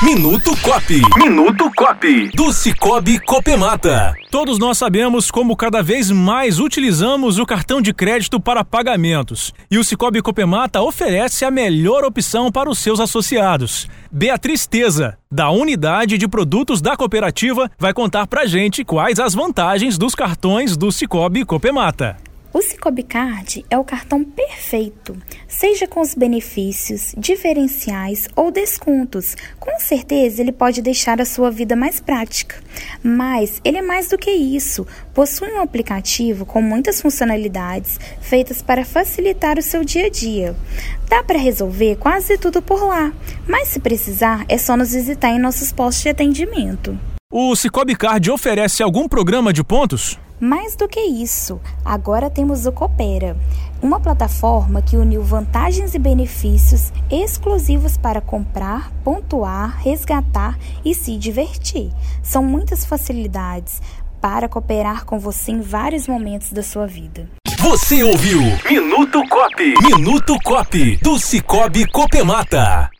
Minuto Cop. Minuto Cop. Do Cicobi Copemata. Todos nós sabemos como cada vez mais utilizamos o cartão de crédito para pagamentos. E o Cicobi Copemata oferece a melhor opção para os seus associados. Beatriz Teza, da Unidade de Produtos da Cooperativa, vai contar pra gente quais as vantagens dos cartões do Cicobi Copemata. O Cicobi Card é o cartão perfeito, seja com os benefícios, diferenciais ou descontos. Com certeza ele pode deixar a sua vida mais prática. Mas ele é mais do que isso. Possui um aplicativo com muitas funcionalidades feitas para facilitar o seu dia a dia. Dá para resolver quase tudo por lá, mas se precisar é só nos visitar em nossos postos de atendimento. O Cicobi Card oferece algum programa de pontos? Mais do que isso, agora temos o Coopera, uma plataforma que uniu vantagens e benefícios exclusivos para comprar, pontuar, resgatar e se divertir. São muitas facilidades para cooperar com você em vários momentos da sua vida. Você ouviu Minuto Cop. Minuto Cop do Cicobi Copemata.